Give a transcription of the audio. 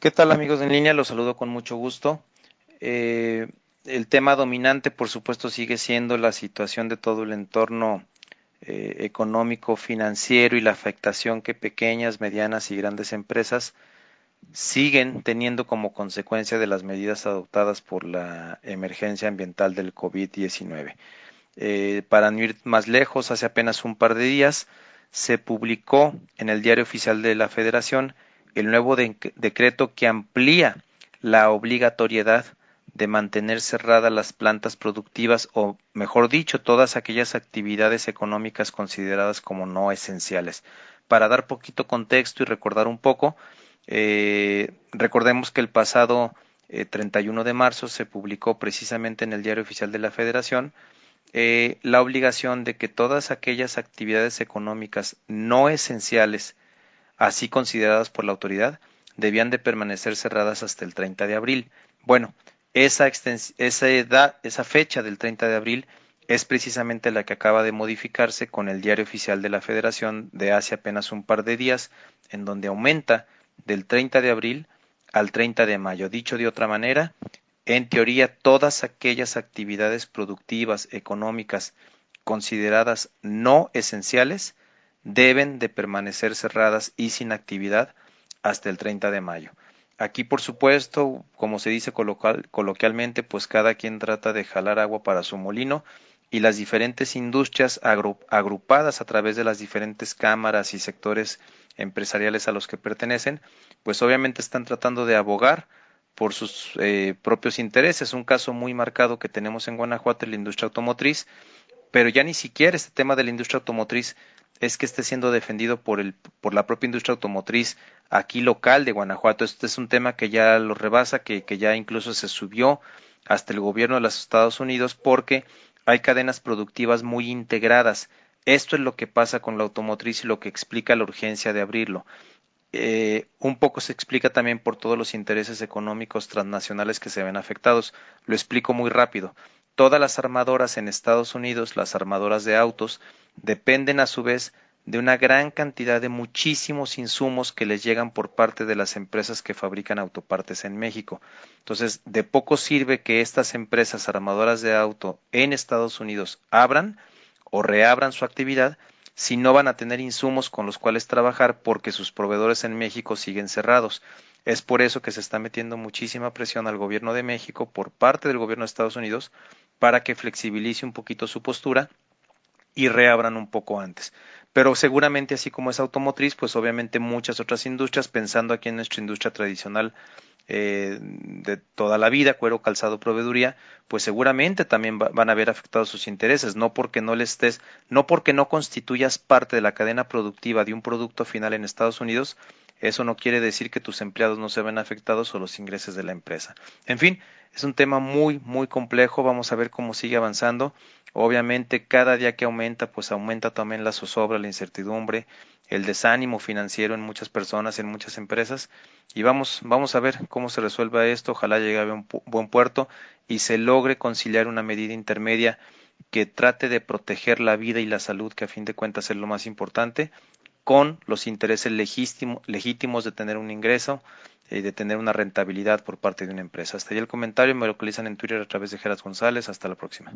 ¿Qué tal amigos en línea? Los saludo con mucho gusto. Eh, el tema dominante, por supuesto, sigue siendo la situación de todo el entorno eh, económico, financiero y la afectación que pequeñas, medianas y grandes empresas siguen teniendo como consecuencia de las medidas adoptadas por la emergencia ambiental del COVID-19. Eh, para no ir más lejos, hace apenas un par de días se publicó en el Diario Oficial de la Federación el nuevo decreto que amplía la obligatoriedad de mantener cerradas las plantas productivas o, mejor dicho, todas aquellas actividades económicas consideradas como no esenciales. Para dar poquito contexto y recordar un poco, eh, recordemos que el pasado 31 eh, de marzo se publicó precisamente en el Diario Oficial de la Federación eh, la obligación de que todas aquellas actividades económicas no esenciales así consideradas por la autoridad, debían de permanecer cerradas hasta el 30 de abril. Bueno, esa, esa, edad, esa fecha del 30 de abril es precisamente la que acaba de modificarse con el diario oficial de la Federación de hace apenas un par de días, en donde aumenta del 30 de abril al 30 de mayo. Dicho de otra manera, en teoría todas aquellas actividades productivas, económicas, consideradas no esenciales, deben de permanecer cerradas y sin actividad hasta el 30 de mayo. Aquí, por supuesto, como se dice coloquialmente, pues cada quien trata de jalar agua para su molino y las diferentes industrias agrupadas a través de las diferentes cámaras y sectores empresariales a los que pertenecen, pues obviamente están tratando de abogar por sus eh, propios intereses. Un caso muy marcado que tenemos en Guanajuato es la industria automotriz, pero ya ni siquiera este tema de la industria automotriz es que esté siendo defendido por, el, por la propia industria automotriz aquí local de Guanajuato. Este es un tema que ya lo rebasa, que, que ya incluso se subió hasta el gobierno de los Estados Unidos porque hay cadenas productivas muy integradas. Esto es lo que pasa con la automotriz y lo que explica la urgencia de abrirlo. Eh, un poco se explica también por todos los intereses económicos transnacionales que se ven afectados. Lo explico muy rápido. Todas las armadoras en Estados Unidos, las armadoras de autos, dependen a su vez de una gran cantidad de muchísimos insumos que les llegan por parte de las empresas que fabrican autopartes en México. Entonces, de poco sirve que estas empresas armadoras de auto en Estados Unidos abran o reabran su actividad si no van a tener insumos con los cuales trabajar porque sus proveedores en México siguen cerrados. Es por eso que se está metiendo muchísima presión al gobierno de México por parte del gobierno de Estados Unidos para que flexibilice un poquito su postura y reabran un poco antes. Pero seguramente así como es automotriz, pues obviamente muchas otras industrias, pensando aquí en nuestra industria tradicional eh, de toda la vida, cuero, calzado, proveeduría, pues seguramente también van a ver afectados sus intereses, no porque no le estés, no porque no constituyas parte de la cadena productiva de un producto final en Estados Unidos, eso no quiere decir que tus empleados no se ven afectados o los ingresos de la empresa. En fin, es un tema muy, muy complejo. Vamos a ver cómo sigue avanzando. Obviamente, cada día que aumenta, pues aumenta también la zozobra, la incertidumbre, el desánimo financiero en muchas personas, en muchas empresas. Y vamos, vamos a ver cómo se resuelva esto. Ojalá llegue a un buen puerto y se logre conciliar una medida intermedia que trate de proteger la vida y la salud, que a fin de cuentas es lo más importante, con los intereses legítimos de tener un ingreso y de tener una rentabilidad por parte de una empresa. Hasta ahí el comentario, me localizan en Twitter a través de Geras González. Hasta la próxima.